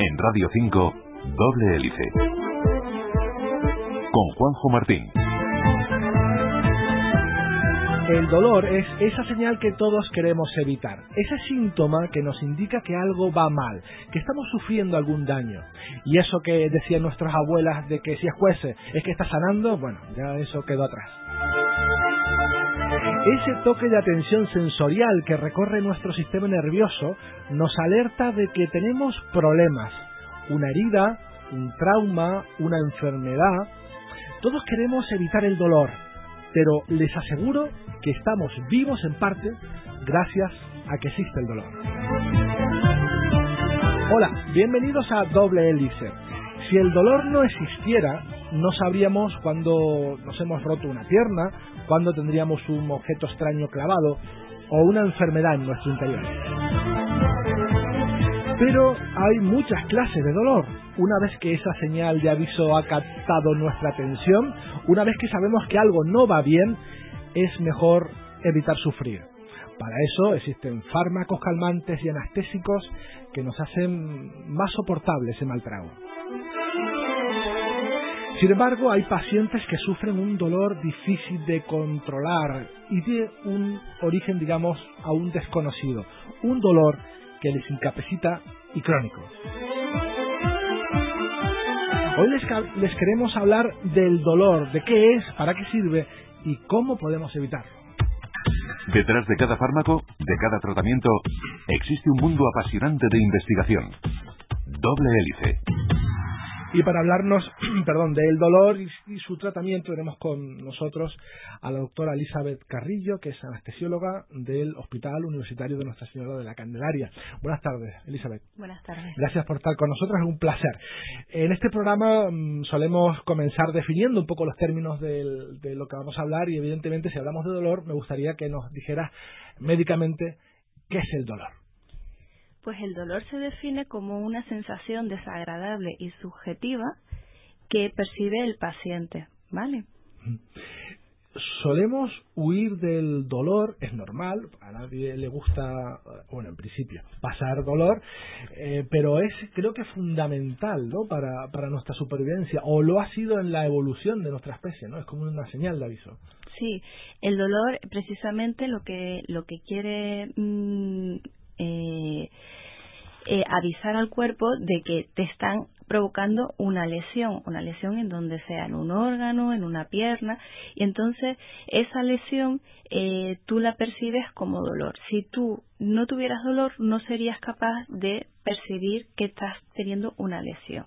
En Radio 5, Doble Hélice. Con Juanjo Martín. El dolor es esa señal que todos queremos evitar, ese síntoma que nos indica que algo va mal, que estamos sufriendo algún daño. Y eso que decían nuestras abuelas de que si es juece es que está sanando, bueno, ya eso quedó atrás. Ese toque de atención sensorial que recorre nuestro sistema nervioso nos alerta de que tenemos problemas, una herida, un trauma, una enfermedad. Todos queremos evitar el dolor, pero les aseguro que estamos vivos en parte gracias a que existe el dolor. Hola, bienvenidos a Doble Hélice. Si el dolor no existiera, no sabríamos cuándo nos hemos roto una pierna, cuándo tendríamos un objeto extraño clavado o una enfermedad en nuestro interior. Pero hay muchas clases de dolor. Una vez que esa señal de aviso ha captado nuestra atención, una vez que sabemos que algo no va bien, es mejor evitar sufrir. Para eso existen fármacos calmantes y anestésicos que nos hacen más soportable ese mal trago. Sin embargo, hay pacientes que sufren un dolor difícil de controlar y de un origen, digamos, aún desconocido. Un dolor que les incapacita y crónico. Hoy les, les, queremos hablar del dolor, de qué es, para qué sirve y cómo podemos evitarlo. Detrás de cada fármaco, de cada tratamiento, existe un mundo apasionante de investigación. Doble hélice. Y para hablarnos, perdón, del dolor y, su tratamiento tenemos con nosotros a la doctora Elizabeth Carrillo, que es anestesióloga del Hospital Universitario de Nuestra Señora de la Candelaria. Buenas tardes, Elizabeth. Buenas tardes. Gracias por estar con nosotros, es un placer. En este programa mmm, solemos comenzar definiendo un poco los términos del, de lo que vamos a hablar y evidentemente si hablamos de dolor me gustaría que nos dijeras médicamente qué es el dolor. Pues el dolor se define como una sensación desagradable y subjetiva que percibe el paciente, ¿vale? Solemos huir del dolor, es normal, a nadie le gusta, bueno, en principio, pasar dolor, eh, pero es creo que fundamental, ¿no? Para, para nuestra supervivencia, o lo ha sido en la evolución de nuestra especie, ¿no? Es como una señal de aviso. Sí, el dolor precisamente lo que lo que quiere mmm, eh, eh, avisar al cuerpo de que te están provocando una lesión, una lesión en donde sea en un órgano, en una pierna, y entonces esa lesión eh, tú la percibes como dolor. Si tú no tuvieras dolor, no serías capaz de percibir que estás teniendo una lesión.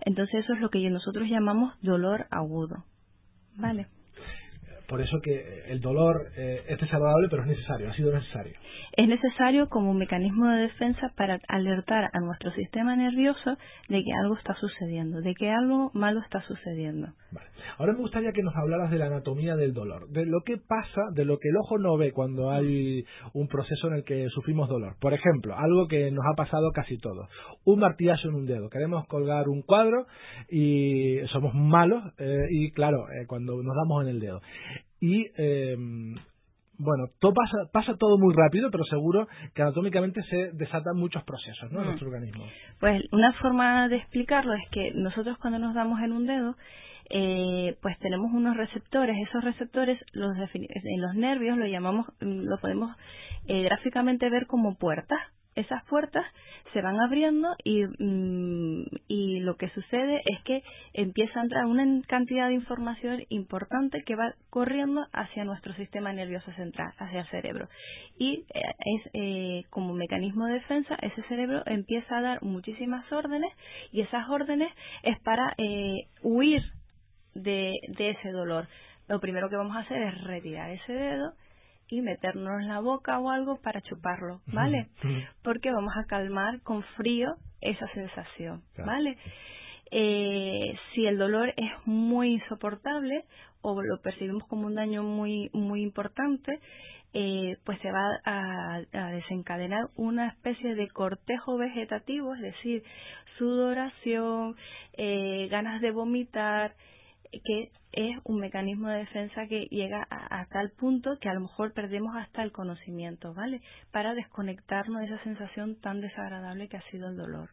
Entonces eso es lo que nosotros llamamos dolor agudo. ¿Vale? Por eso que el dolor eh, es desagradable, pero es necesario, ha sido necesario. Es necesario como un mecanismo de defensa para alertar a nuestro sistema nervioso de que algo está sucediendo, de que algo malo está sucediendo. Vale. Ahora me gustaría que nos hablaras de la anatomía del dolor, de lo que pasa, de lo que el ojo no ve cuando hay un proceso en el que sufrimos dolor. Por ejemplo, algo que nos ha pasado casi todos, un martillazo en un dedo. Queremos colgar un cuadro y somos malos eh, y claro, eh, cuando nos damos en el dedo y eh, bueno, todo pasa, pasa todo muy rápido, pero seguro que anatómicamente se desatan muchos procesos ¿no? en nuestro organismo. Pues una forma de explicarlo es que nosotros cuando nos damos en un dedo, eh, pues tenemos unos receptores. Esos receptores, los en los nervios, lo llamamos, lo podemos eh, gráficamente ver como puertas esas puertas se van abriendo y, mm, y lo que sucede es que empieza a entrar una cantidad de información importante que va corriendo hacia nuestro sistema nervioso central, hacia el cerebro. Y eh, es eh, como mecanismo de defensa, ese cerebro empieza a dar muchísimas órdenes y esas órdenes es para eh, huir de, de ese dolor. Lo primero que vamos a hacer es retirar ese dedo y meternos en la boca o algo para chuparlo, ¿vale? Porque vamos a calmar con frío esa sensación, ¿vale? Eh, si el dolor es muy insoportable o lo percibimos como un daño muy muy importante, eh, pues se va a, a, desencadenar una especie de cortejo vegetativo, es decir, sudoración, eh, ganas de vomitar, que es un mecanismo de defensa que llega a, tal punto que a lo mejor perdemos hasta el conocimiento, ¿vale? Para desconectarnos de esa sensación tan desagradable que ha sido el dolor.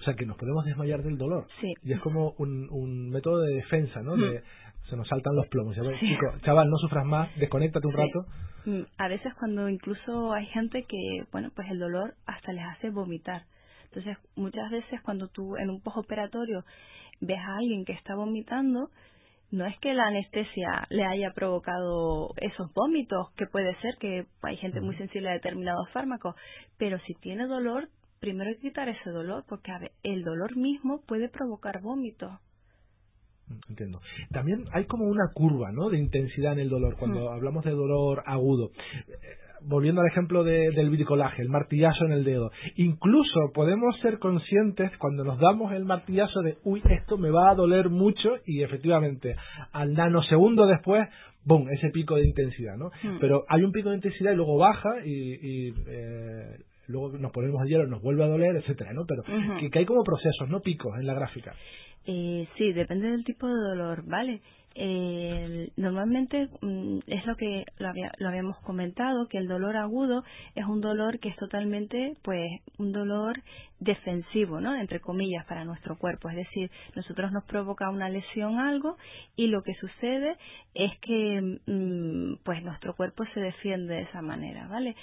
O sea, que nos podemos desmayar del dolor. Sí. Y es como un, un método de defensa, ¿no? De, se nos saltan los plomos. Chico, chaval, no sufras más, desconéctate un rato. Mm, a veces cuando incluso hay gente que, bueno, pues el dolor hasta les hace vomitar. Entonces, muchas veces cuando tú en un postoperatorio ves a alguien que está vomitando, no es que la anestesia le haya provocado esos vómitos, que puede ser que hay gente muy sensible a determinados fármacos, pero si tiene dolor, primero hay que quitar ese dolor, porque el dolor mismo puede provocar vómitos. Entiendo. También hay como una curva, ¿no? De intensidad en el dolor cuando mm. hablamos de dolor agudo. Volviendo al ejemplo del bricolaje, el martillazo en el dedo. Incluso podemos ser conscientes cuando nos damos el martillazo de, uy, esto me va a doler mucho y efectivamente al nanosegundo después, ¡boom!, ese pico de intensidad, ¿no? Mm. Pero hay un pico de intensidad y luego baja y, eh, luego nos ponemos el hielo, nos vuelve a doler, etcétera, ¿no? Pero que, que, hay como procesos, no picos en la gráfica. Eh, sí, depende del tipo de dolor, ¿vale? Eh, normalmente mm, es lo que lo, lo, habíamos comentado, que el dolor agudo es un dolor que es totalmente, pues, un dolor defensivo, ¿no? Entre comillas, para nuestro cuerpo. Es decir, nosotros nos provoca una lesión algo y lo que sucede es que, mm, pues, nuestro cuerpo se defiende de esa manera, ¿vale?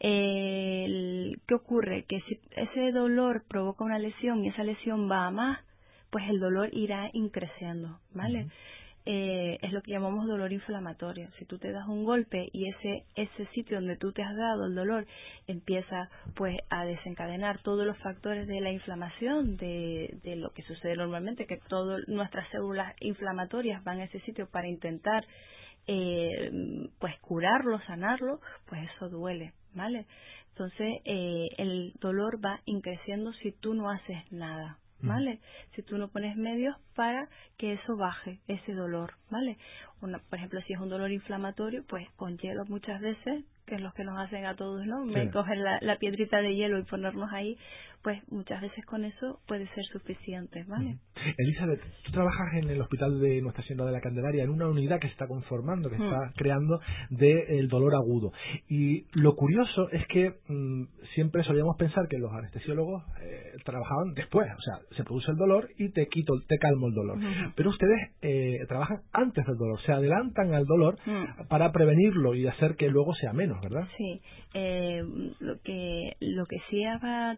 ¿Qué ocurre? Que si ese dolor provoca una lesión y esa lesión va a más, pues el dolor irá increciendo, ¿vale? Eh, es lo que llamamos dolor inflamatorio. Si tú te das un golpe y ese ese sitio donde tú te has dado el dolor empieza pues a desencadenar todos los factores de la inflamación, de, de lo que sucede normalmente, que todas nuestras células inflamatorias van a ese sitio para intentar eh, pues curarlo, sanarlo, pues eso duele, ¿vale? Entonces eh, el dolor va increciendo si tú no haces nada, ¿vale? Si tú no pones medios para que eso baje, ese dolor, ¿vale? Una, por ejemplo, si es un dolor inflamatorio, pues con hielo muchas veces, que es lo que nos hacen a todos, ¿no? Coger la, la, piedrita de hielo y ponernos ahí, pues muchas veces con eso puede ser suficiente, ¿vale? Elizabeth, tú trabajas en el hospital de Nuestra Señora de la Candelaria, en una unidad que se está conformando, que está creando del dolor agudo. Y lo curioso es que mm, siempre solíamos pensar que los anestesiólogos eh, trabajaban después, o sea, se produce el dolor y te quito, te calmo el dolor. Pero ustedes eh, trabajan antes del dolor, se adelantan al dolor para prevenirlo y hacer que luego sea menos, ¿verdad? Sí, eh, lo que lo que sí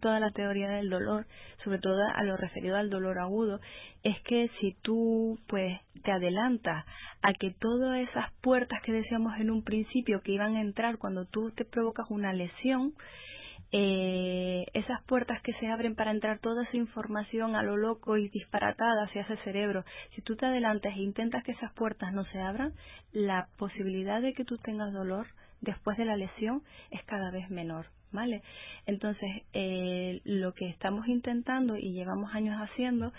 toda la teoría del dolor, sobre todo a lo referido al dolor agudo, es que si tú pues te adelantas a que todas esas puertas que decíamos en un principio que iban a entrar cuando tú te provocas una lesión, eh, esas puertas que se abren para entrar toda esa información a lo loco y disparatada hacia ese cerebro, si tú te adelantas e intentas que esas puertas no se abran, la posibilidad de que tú tengas dolor después de la lesión es cada vez menor. ¿Vale? Entonces, eh, lo que estamos intentando y llevamos años haciendo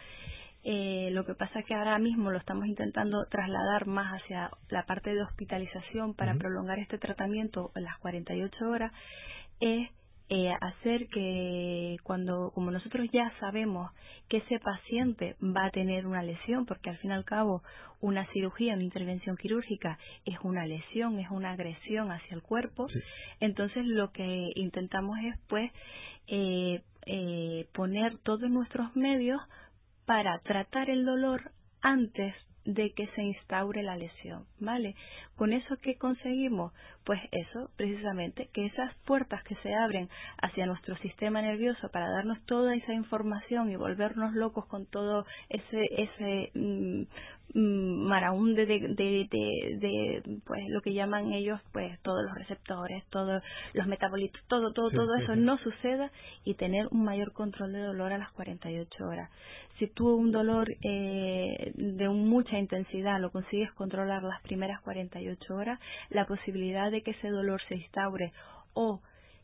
eh, lo que pasa es que ahora mismo lo estamos intentando trasladar más hacia la parte de hospitalización para prolongar este tratamiento en las 48 horas, es eh, hacer que cuando, como nosotros ya sabemos que ese paciente va a tener una lesión, porque al fin y al cabo una cirugía, una intervención quirúrgica es una lesión, es una agresión hacia el cuerpo, entonces lo que intentamos es pues eh, eh, poner todos nuestros medios para tratar el dolor antes de que se instaure la lesión, ¿vale? Con eso que conseguimos, pues eso, precisamente, que esas puertas que se abren hacia nuestro sistema nervioso para darnos toda esa información y volvernos locos con todo ese ese mm, mm, maraún de, de, de, pues lo que llaman ellos, pues todos los receptores, todos los metabolitos, todo, todo, todo eso no suceda y tener un mayor control de dolor a las 48 horas. Si tú un dolor eh, de mucha intensidad lo consigues controlar las primeras 48 horas, la posibilidad de que ese dolor se instaure o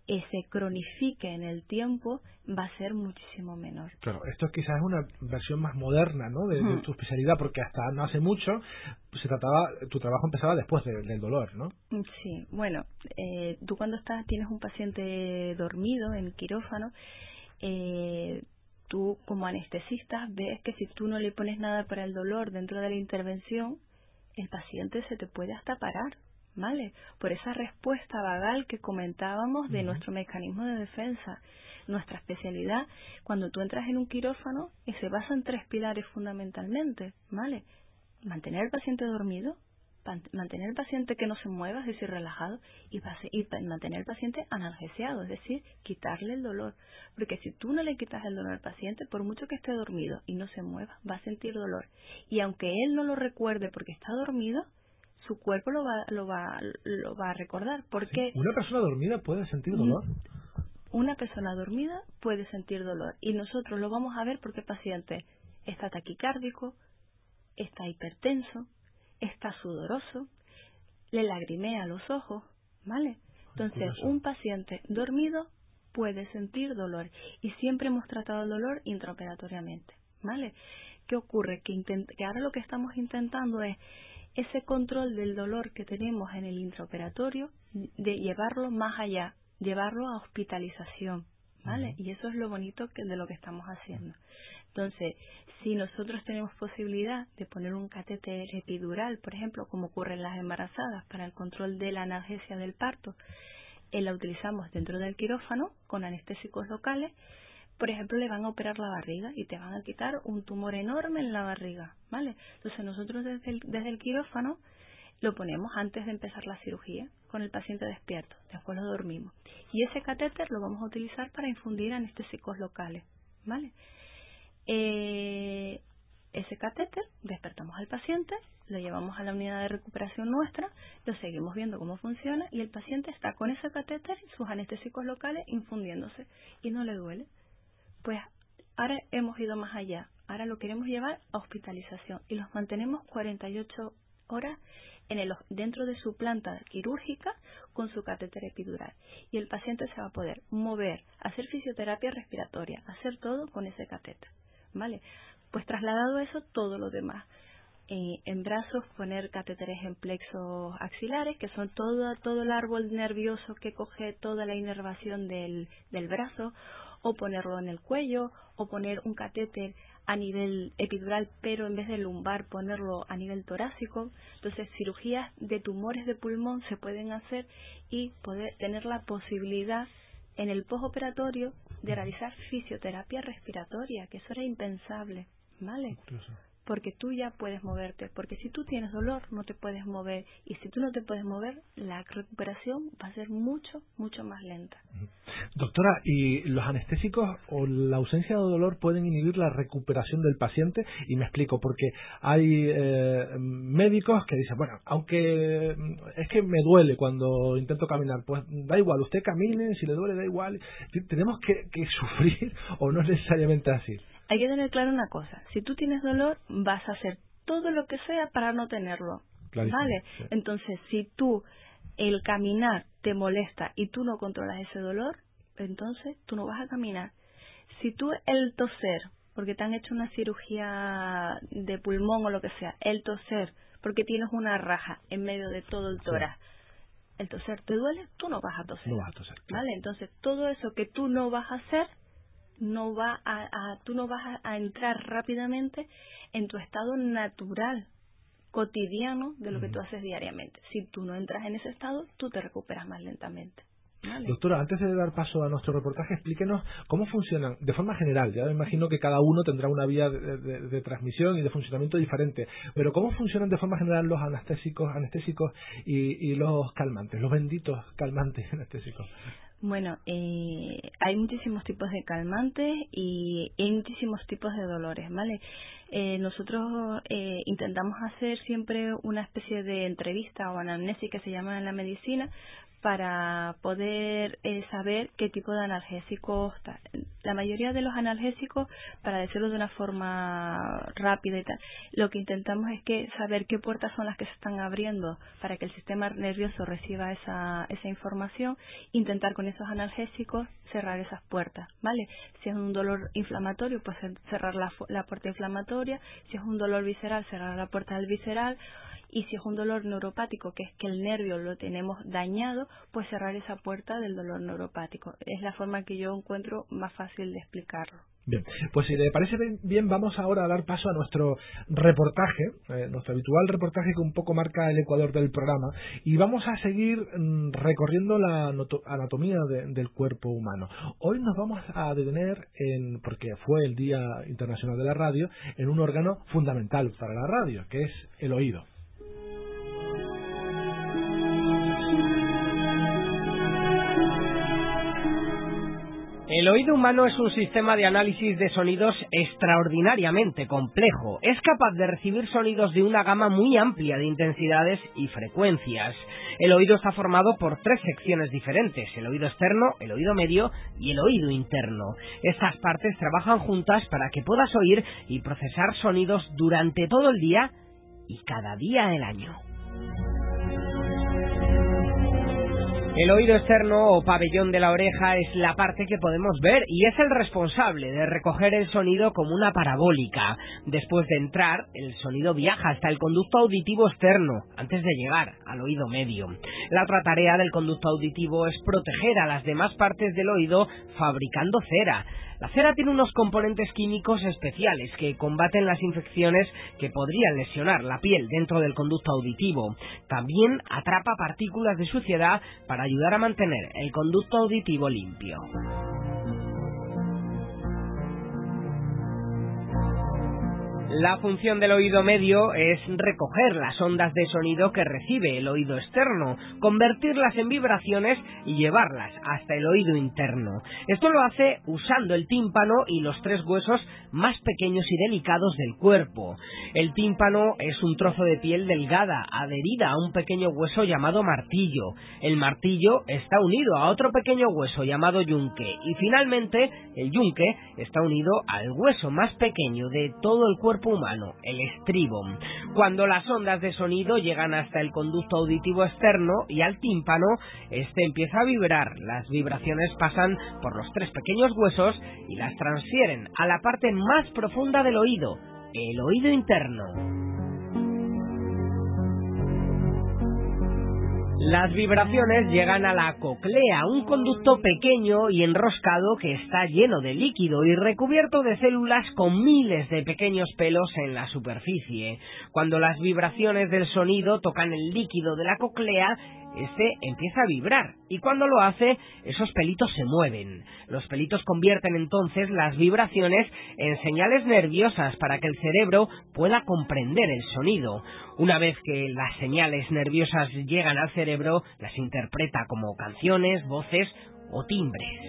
eh, se cronifique en el tiempo va a ser muchísimo menor. Claro, esto quizás es una versión más moderna ¿no? de, tu especialidad, porque hasta no hace mucho se trataba, tu trabajo empezaba después del dolor, ¿no? Sí, bueno, eh, tú cuando estás tienes un paciente dormido en quirófano, eh, tú como anestesista ves que si tú no le pones nada para el dolor dentro de la intervención, el paciente se te puede hasta parar, ¿vale? Por esa respuesta vagal que comentábamos de nuestro mecanismo de defensa. Nuestra especialidad, cuando tú entras en un quirófano, se basa en tres pilares fundamentalmente, ¿vale? Mantener al paciente dormido, mantener al paciente que no se mueva, es decir, relajado, y, mantener al paciente analgesiado, es decir, quitarle el dolor. Porque si tú no le quitas el dolor al paciente, por mucho que esté dormido y no se mueva, va a sentir dolor. Y aunque él no lo recuerde porque está dormido, su cuerpo lo va, lo va, lo va a recordar. Porque ¿Una persona dormida puede sentir dolor? Una persona dormida puede sentir dolor. Y nosotros lo vamos a ver porque el paciente está taquicárdico, está hipertenso, está sudoroso, le lagrimea los ojos, ¿vale? Entonces, un paciente dormido puede sentir dolor y siempre hemos tratado el dolor intraoperatoriamente, ¿vale? ¿Qué ocurre? Que, que ahora lo que estamos intentando es ese control del dolor que tenemos en el intraoperatorio, de llevarlo más allá, llevarlo a hospitalización, ¿vale? Y eso es lo bonito que, de lo que estamos haciendo. Entonces, si nosotros tenemos posibilidad de poner un catéter epidural, por ejemplo, como ocurre en las embarazadas, para el control de la analgesia del parto, eh, la utilizamos dentro del quirófano con anestésicos locales, por ejemplo, le van a operar la barriga y te van a quitar un tumor enorme en la barriga, ¿vale? Entonces nosotros desde el, desde el quirófano lo ponemos antes de empezar la cirugía con el paciente despierto, después lo dormimos. Y ese catéter lo vamos a utilizar para infundir anestésicos locales, ¿vale? Eh, ese catéter, despertamos al paciente, lo llevamos a la unidad de recuperación nuestra, lo seguimos viendo cómo funciona y el paciente está con ese catéter sus anestésicos locales infundiéndose y no le duele. Pues ahora hemos ido más allá, ahora lo queremos llevar a hospitalización y los mantenemos 48 horas en el, dentro de su planta quirúrgica con su catéter epidural. Y el paciente se va a poder mover, hacer fisioterapia respiratoria, hacer todo con ese catéter. ¿Vale? Pues trasladado eso, todo lo demás. Eh, en brazos poner catéteres en plexos axilares, que son todo, todo el árbol nervioso que coge toda la inervación del, del brazo, o ponerlo en el cuello, o poner un catéter a nivel epidural, pero en vez de lumbar ponerlo a nivel torácico. Entonces, cirugías de tumores de pulmón se pueden hacer y poder tener la posibilidad en el postoperatorio de realizar fisioterapia respiratoria, que eso era impensable, ¿vale? Porque tú ya puedes moverte, porque si tú tienes dolor no te puedes mover y si tú no te puedes mover, la recuperación va a ser mucho, mucho más lenta. Doctora, ¿y los anestésicos o la ausencia de dolor pueden inhibir la recuperación del paciente? Y me explico, porque hay eh, médicos que dicen, bueno, aunque es que me duele cuando intento caminar, pues da igual, usted camine, si le duele da igual. ¿Tenemos que, sufrir o no es necesariamente así? Hay que tener claro una cosa, si tú tienes dolor vas a hacer todo lo que sea para no tenerlo. ¿Vale? Entonces, si tú el caminar te molesta y tú no controlas ese dolor, entonces tú no vas a caminar. Si tú el toser, porque te han hecho una cirugía de pulmón o lo que sea, el toser, porque tienes una raja en medio de todo el tórax, el toser te duele, tú no vas a toser. No vas a toser. ¿Vale? Entonces, todo eso que tú no vas a hacer, no va a, a tú no vas a entrar rápidamente en tu estado natural cotidiano de lo que tú haces diariamente. Si tú no entras en ese estado, tú te recuperas más lentamente. Doctora, antes de dar paso a nuestro reportaje, explíquenos cómo funcionan de forma general. Ya me imagino que cada uno tendrá una vía de, transmisión y de funcionamiento diferente, pero cómo funcionan de forma general los anestésicos, anestésicos y, los calmantes, los benditos calmantes anestésicos. Bueno, eh, hay muchísimos tipos de calmantes y hay muchísimos tipos de dolores, ¿vale? Eh, nosotros eh, intentamos hacer siempre una especie de entrevista o anamnesis que se llama en la medicina para poder eh, saber qué tipo de analgésicos. La mayoría de los analgésicos, para decirlo de una forma rápida y tal, lo que intentamos es que saber qué puertas son las que se están abriendo para que el sistema nervioso reciba esa, esa información, intentar con esos analgésicos cerrar esas puertas, ¿vale? Si es un dolor inflamatorio, pues cerrar la, la puerta inflamatoria, si es un dolor visceral, cerrar la puerta del visceral, y si es un dolor neuropático, que es que el nervio lo tenemos dañado, pues cerrar esa puerta del dolor neuropático. Es la forma que yo encuentro más fácil de explicarlo. Bien, pues si le parece bien, vamos ahora a dar paso a nuestro reportaje, eh, nuestro habitual reportaje que un poco marca el ecuador del programa, y vamos a seguir mm, recorriendo la anatomía del cuerpo humano. Hoy nos vamos a detener, en, porque fue el Día Internacional de la Radio, en un órgano fundamental para la radio, que es el oído. El oído humano es un sistema de análisis de sonidos extraordinariamente complejo. Es capaz de recibir sonidos de una gama muy amplia de intensidades y frecuencias. El oído está formado por tres secciones diferentes, el oído externo, el oído medio y el oído interno. Estas partes trabajan juntas para que puedas oír y procesar sonidos durante todo el día y cada día del año. El oído externo o pabellón de la oreja es la parte que podemos ver y es el responsable de recoger el sonido como una parabólica. Después de entrar, el sonido viaja hasta el conducto auditivo externo antes de llegar al oído medio. La otra tarea del conducto auditivo es proteger a las demás partes del oído fabricando cera. La cera tiene unos componentes químicos especiales que combaten las infecciones que podrían lesionar la piel dentro del conducto auditivo. También atrapa partículas de suciedad para ayudar a mantener el conducto auditivo limpio. La función del oído medio es recoger las ondas de sonido que recibe el oído externo, convertirlas en vibraciones y llevarlas hasta el oído interno. Esto lo hace usando el tímpano y los tres huesos más pequeños y delicados del cuerpo. El tímpano es un trozo de piel delgada adherida a un pequeño hueso llamado martillo. El martillo está unido a otro pequeño hueso llamado yunque y finalmente el yunque está unido al hueso más pequeño de todo el cuerpo humano, el estribo. Cuando las ondas de sonido llegan hasta el conducto auditivo externo y al tímpano, este empieza a vibrar. Las vibraciones pasan por los tres pequeños huesos y las transfieren a la parte más profunda del oído, el oído interno. Las vibraciones llegan a la coclea, un conducto pequeño y enroscado que está lleno de líquido y recubierto de células con miles de pequeños pelos en la superficie. Cuando las vibraciones del sonido tocan el líquido de la coclea, este empieza a vibrar y cuando lo hace, esos pelitos se mueven. Los pelitos convierten entonces las vibraciones en señales nerviosas para que el cerebro pueda comprender el sonido. Una vez que las señales nerviosas llegan al cerebro, las interpreta como canciones, voces o timbres.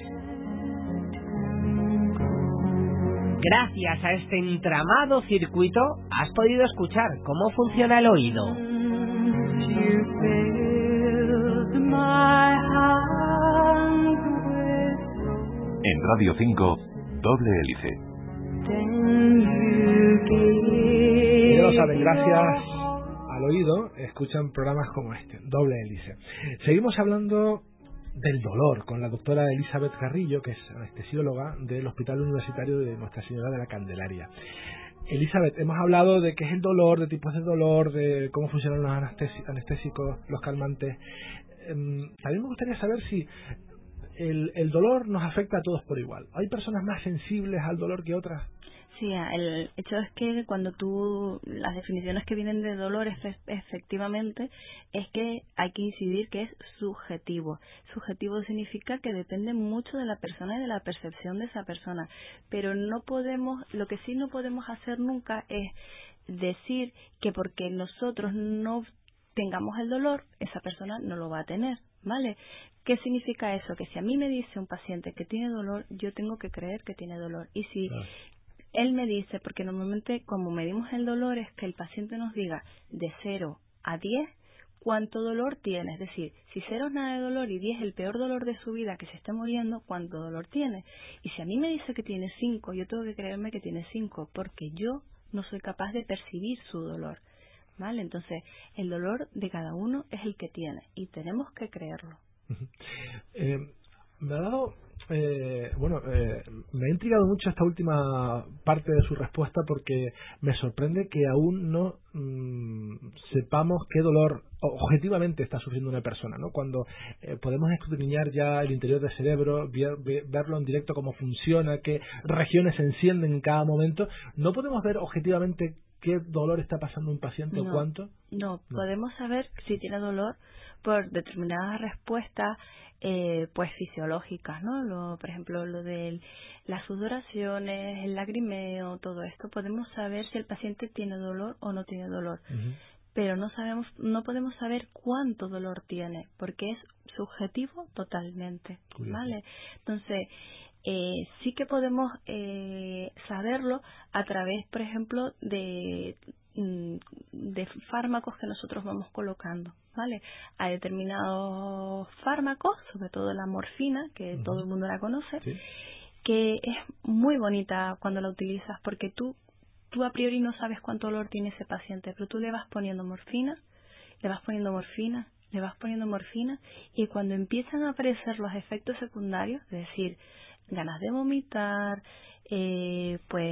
Gracias a este entramado circuito has podido escuchar cómo funciona el oído. En Radio 5, doble hélice. Ya lo saben, gracias al oído escuchan programas como este, doble hélice. Seguimos hablando del dolor con la doctora Elizabeth Carrillo, que es anestesióloga del Hospital Universitario de Nuestra Señora de la Candelaria. Elizabeth, hemos hablado de qué es el dolor, de tipos de dolor, de cómo funcionan los anestésicos, los calmantes. Em, a mí me gustaría saber si el, el dolor nos afecta a todos por igual. ¿Hay personas más sensibles al dolor que otras? Sí, el hecho es que cuando tú, las definiciones que vienen de dolor efectivamente, es que hay que incidir que es subjetivo. Subjetivo significa que depende mucho de la persona y de la percepción de esa persona. Pero no podemos, lo que sí no podemos hacer nunca es decir que porque nosotros no tengamos el dolor, esa persona no lo va a tener, ¿vale? ¿Qué significa eso? Que si a mí me dice un paciente que tiene dolor, yo tengo que creer que tiene dolor. Y si él me dice, porque normalmente como medimos el dolor es que el paciente nos diga de 0 a 10 cuánto dolor tiene. Es decir, si 0 es nada de dolor y 10 es el peor dolor de su vida que se esté muriendo, cuánto dolor tiene. Y si a mí me dice que tiene 5, yo tengo que creerme que tiene 5 porque yo no soy capaz de percibir su dolor. Entonces, el dolor de cada uno es el que tiene y tenemos que creerlo. eh, me ha dado eh, bueno, eh, me ha intrigado mucho esta última parte de su respuesta porque me sorprende que aún no mm, sepamos qué dolor objetivamente está sufriendo una persona, ¿no? Cuando eh, podemos escudriñar ya el interior del cerebro, verlo en directo cómo funciona, qué regiones se encienden en cada momento, no podemos ver objetivamente qué dolor está pasando un paciente o cuánto. No, podemos saber si tiene dolor por determinadas respuestas eh, pues fisiológicas, ¿no? Lo, por ejemplo, lo de las sudoraciones, el lagrimeo, todo esto, podemos saber si el paciente tiene dolor o no tiene dolor. Pero no sabemos, no podemos saber cuánto dolor tiene, porque es subjetivo totalmente, ¿vale? Entonces, eh, sí que podemos eh, saberlo a través, por ejemplo, de Mm, de fármacos que nosotros vamos colocando, ¿vale? Hay determinados fármacos, sobre todo la morfina, que todo el mundo la conoce, que es muy bonita cuando la utilizas porque tú, tú a priori no sabes cuánto dolor tiene ese paciente, pero tú le vas poniendo morfina, le vas poniendo morfina, le vas poniendo morfina y cuando empiezan a aparecer los efectos secundarios, es decir, ganas de vomitar, eh, pues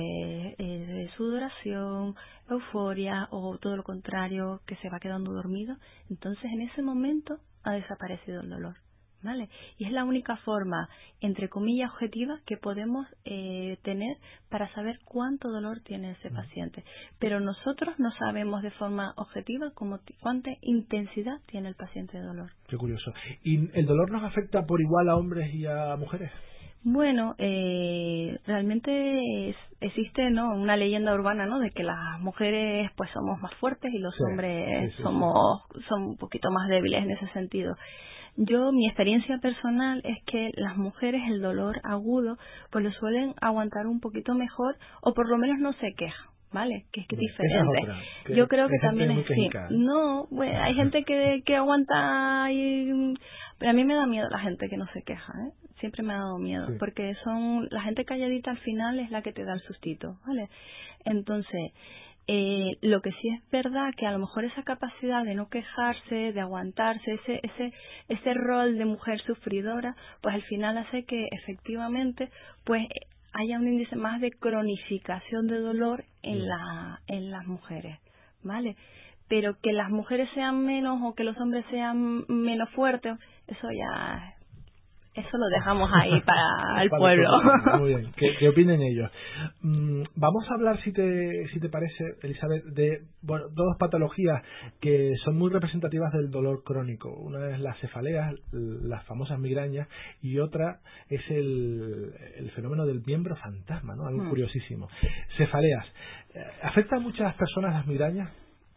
eh, sudoración, euforia o todo lo contrario, que se va quedando dormido, entonces en ese momento ha desaparecido el dolor. ¿Vale? Y es la única forma, entre comillas, objetiva que podemos eh, tener para saber cuánto dolor tiene ese paciente. Pero nosotros no sabemos de forma objetiva cómo, cuánta intensidad tiene el paciente de dolor. Qué curioso. ¿Y el dolor nos afecta por igual a hombres y a mujeres? Bueno, eh, realmente existe no una leyenda urbana no de que las mujeres pues somos más fuertes y los hombres somos son un poquito más débiles en ese sentido. Yo mi experiencia personal es que las mujeres el dolor agudo pues lo suelen aguantar un poquito mejor o por lo menos no se quejan. ¿vale? Que es que es diferente. Yo creo que también es sí. No, bueno, hay gente que, que aguanta y pero a mí me da miedo la gente que no se queja, ¿eh? Siempre me ha dado miedo, porque son la gente calladita al final es la que te da el sustito, ¿vale? Entonces, eh, lo que sí es verdad que a lo mejor esa capacidad de no quejarse, de aguantarse, ese, ese, ese rol de mujer sufridora, pues al final hace que efectivamente, pues haya un índice más de cronificación de dolor en la, en las mujeres, ¿vale? Pero que las mujeres sean menos o que los hombres sean menos fuertes, eso ya eso lo dejamos ahí para el pueblo. Muy bien, ¿Qué, opinen ellos? Mm, vamos a hablar, si te, si te parece, Elizabeth, de bueno, dos patologías que son muy representativas del dolor crónico. Una es las cefaleas, las famosas migrañas, y otra es el, el fenómeno del miembro fantasma, ¿no? Algo hmm. curiosísimo. Cefaleas. Eh, ¿Afecta a muchas personas las migrañas?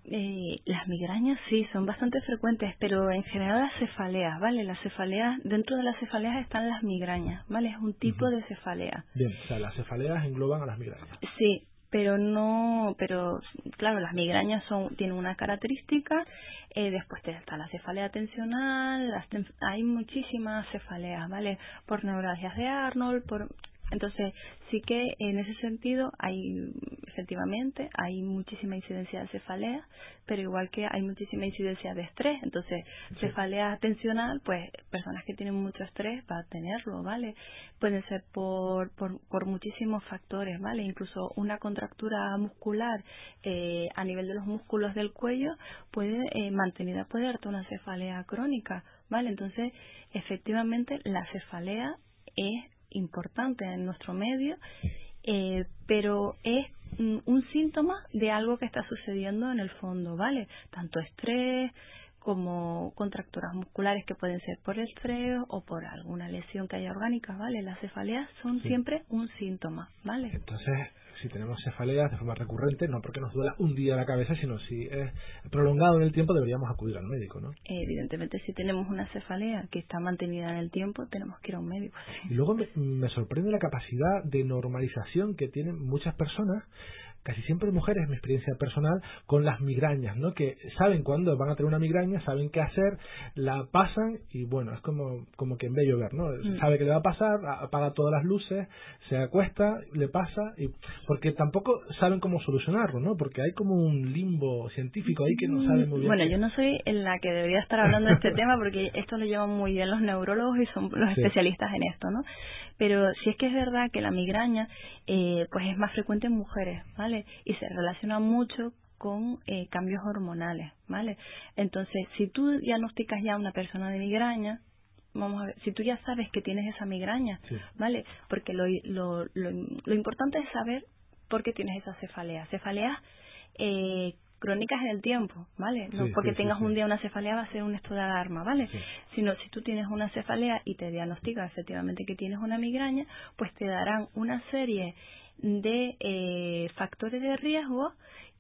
Eh, las migrañas sí, son bastante frecuentes, pero en general las cefaleas, ¿vale? Las cefaleas, dentro de las cefaleas están las migrañas, ¿vale? Es un tipo de cefalea. Bien, o sea, las cefaleas engloban a las migrañas. Sí, pero no, pero claro, las migrañas son tienen una característica, eh, después está la cefalea tensional, hay muchísimas cefaleas, ¿vale? Por neuralgias de Arnold, por entonces, sí que en ese sentido hay, efectivamente, hay muchísima incidencia de cefalea, pero igual que hay muchísima incidencia de estrés. Entonces, cefalea tensional, pues personas que tienen mucho estrés va a tenerlo, ¿vale? Pueden ser por, por, por muchísimos factores, ¿vale? Incluso una contractura muscular eh, a nivel de los músculos del cuello puede, eh, mantenida puede darte una cefalea crónica, ¿vale? Entonces, efectivamente, la cefalea es importante en nuestro medio, eh, pero es un síntoma de algo que está sucediendo en el fondo, ¿vale? Tanto estrés como contracturas musculares que pueden ser por estrés o por alguna lesión que haya orgánica, ¿vale? Las cefaleas son siempre un síntoma, ¿vale? Entonces, si tenemos cefaleas de forma recurrente, no porque nos duela un día la cabeza, sino si es prolongado en el tiempo, deberíamos acudir al médico, ¿no? Evidentemente, si tenemos una cefalea que está mantenida en el tiempo, tenemos que ir a un médico. Y luego me, sorprende la capacidad de normalización que tienen muchas personas casi siempre mujeres, mi experiencia personal, con las migrañas, ¿no? Que saben cuándo van a tener una migraña, saben qué hacer, la pasan y bueno, es como, como que en ver, ¿no? Mm. Sabe que le va a pasar, apaga todas las luces, se acuesta, le pasa, y porque tampoco saben cómo solucionarlo, ¿no? Porque hay como un limbo científico ahí que no sabe muy bien. Bueno, yo no soy la que debería estar hablando de este tema porque esto lo llevan muy bien los neurólogos y son los especialistas en esto, ¿no? Pero si es que es verdad que la migraña eh, pues es más frecuente en mujeres, ¿vale? Y se relaciona mucho con eh, cambios hormonales, ¿vale? Entonces, si tú diagnosticas ya a una persona de migraña, vamos a ver, si tú ya sabes que tienes esa migraña, ¿vale? Porque lo, lo, lo, importante es saber por qué tienes esa cefalea. Cefalea eh, crónicas en el tiempo, ¿vale? No porque tengas un día una cefalea va a ser un estado de alarma, ¿vale? Sino si tú tienes una cefalea y te diagnostican efectivamente que tienes una migraña, pues te darán una serie de eh, factores de riesgo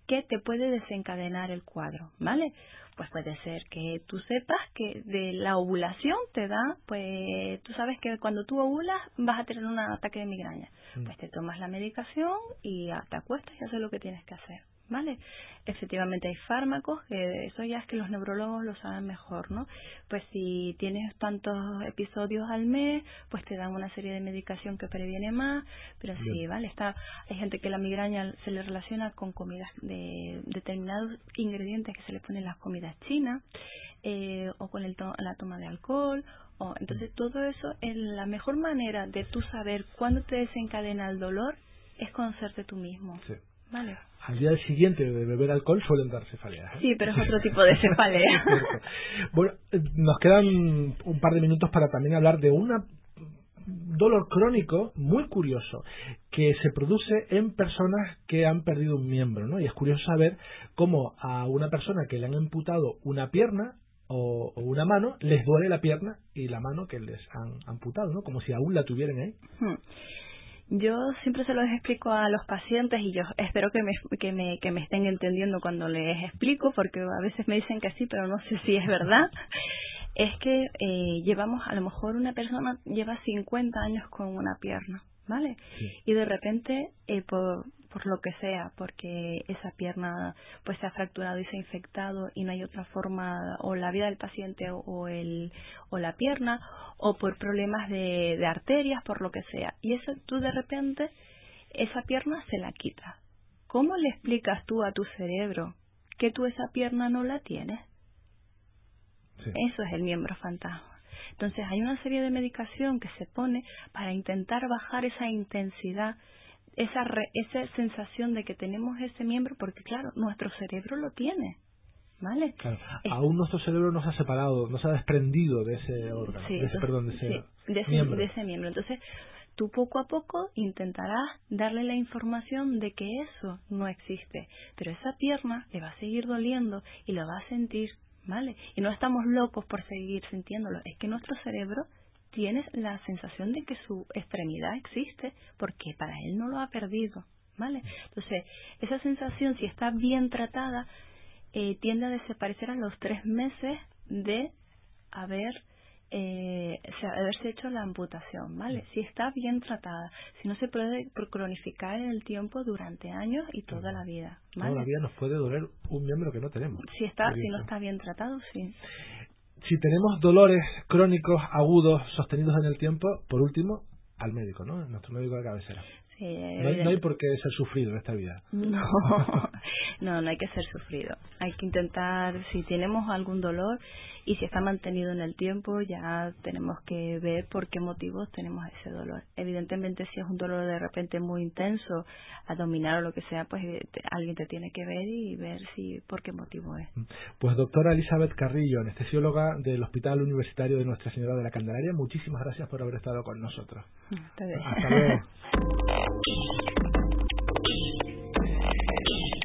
que te puede desencadenar el cuadro, ¿vale? Pues puede ser que tú sepas que de la ovulación te da, pues tú sabes que cuando tú ovulas vas a tener un ataque de migraña. Mm. Pues te tomas la medicación y te acuestas y haces lo que tienes que hacer. ¿Vale? Efectivamente hay fármacos, que eso ya es que los neurólogos lo saben mejor, ¿no? Pues si tienes tantos episodios al mes, pues te dan una serie de medicación que previene más, pero sí, ¿vale? Está, hay gente que la migraña se le relaciona con comidas de determinados ingredientes que se le ponen en las comidas chinas, eh, o con el la toma de alcohol, o entonces todo eso, en la mejor manera de tú saber cuándo te desencadena el dolor es conocerte tú mismo. Sí. ¿Vale? al día siguiente de beber alcohol suelen dar cefaleas. ¿eh? Sí, pero es otro tipo de cefalea. bueno, nos quedan un par de minutos para también hablar de un dolor crónico muy curioso que se produce en personas que han perdido un miembro, ¿no? Y es curioso saber cómo a una persona que le han amputado una pierna o, una mano les duele la pierna y la mano que les han amputado, ¿no? Como si aún la tuvieran ahí. Hmm. Yo siempre se los explico a los pacientes y yo espero que me, que me, que me estén entendiendo cuando les explico, porque a veces me dicen que sí, pero no sé si es verdad. Es que eh, llevamos, a lo mejor una persona lleva 50 años con una pierna, ¿vale? Y de repente, eh, por, por lo que sea, porque esa pierna pues se ha fracturado y se ha infectado y no hay otra forma, o la vida del paciente o, el, o la pierna, o por problemas de, de arterias, por lo que sea. Y eso tú de repente, esa pierna se la quita. ¿Cómo le explicas tú a tu cerebro que tú esa pierna no la tienes? Eso es el miembro fantasma. Entonces hay una serie de medicación que se pone para intentar bajar esa intensidad esa, esa sensación de que tenemos ese miembro, porque claro, nuestro cerebro lo tiene. ¿Vale? Aún nuestro cerebro no se ha separado, no se ha desprendido de ese órgano, de ese, perdón, de ese, miembro. de ese miembro. Entonces, tú poco a poco intentarás darle la información de que eso no existe, pero esa pierna le va a seguir doliendo y lo va a sentir, ¿vale? Y no estamos locos por seguir sintiéndolo, es que nuestro cerebro tienes la sensación de que su extremidad existe porque para él no lo ha perdido, ¿vale? Entonces, esa sensación, si está bien tratada, eh, tiende a desaparecer a los tres meses de haber eh, haberse hecho la amputación, ¿vale? Si está bien tratada, si no se puede cronificar en el tiempo durante años y toda la vida, ¿vale? Toda la vida nos puede doler un miembro que no tenemos. Si está, si no está bien tratado, sí si tenemos dolores crónicos agudos sostenidos en el tiempo, por último, al médico, ¿no? Nuestro médico de cabecera. No, hay, no, hay, por qué ser sufrido en esta vida. No, no, no hay que ser sufrido. Hay que intentar, si tenemos algún dolor, y si está mantenido en el tiempo ya tenemos que ver por qué motivos tenemos ese dolor. Evidentemente si es un dolor de repente muy intenso, a dominar o lo que sea, pues eh, alguien te tiene que ver y ver si por qué motivo es. Pues doctora Elizabeth Carrillo, anestesióloga del Hospital Universitario de Nuestra Señora de la Candelaria, muchísimas gracias por haber estado con nosotros. Hasta luego.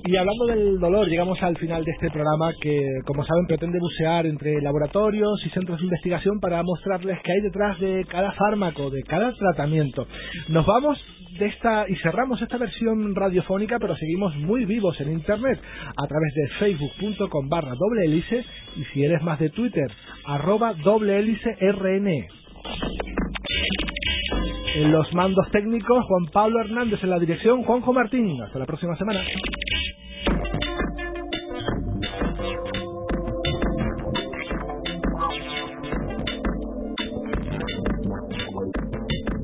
Y hablando del dolor, llegamos al final de este programa que, como saben, pretende bucear entre laboratorios y centros de investigación para mostrarles qué hay detrás de cada fármaco, de cada tratamiento. Nos vamos de esta y cerramos esta versión radiofónica, pero seguimos muy vivos en Internet a través de facebook.com barra doble hélice y si eres más de Twitter, arroba doble hélice. En los mandos técnicos, Juan Pablo Hernández en la dirección, Juanjo Martín. Hasta la próxima semana.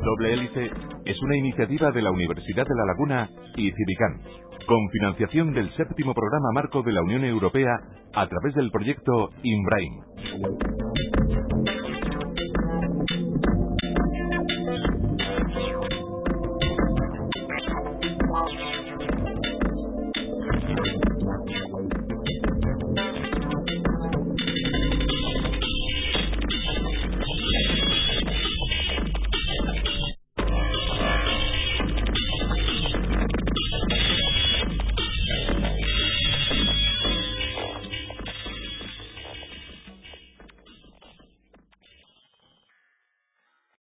Doble Hélice es una iniciativa de la Universidad de La Laguna y Civicán, con financiación del séptimo programa marco de la Unión Europea a través del proyecto INBRAIN.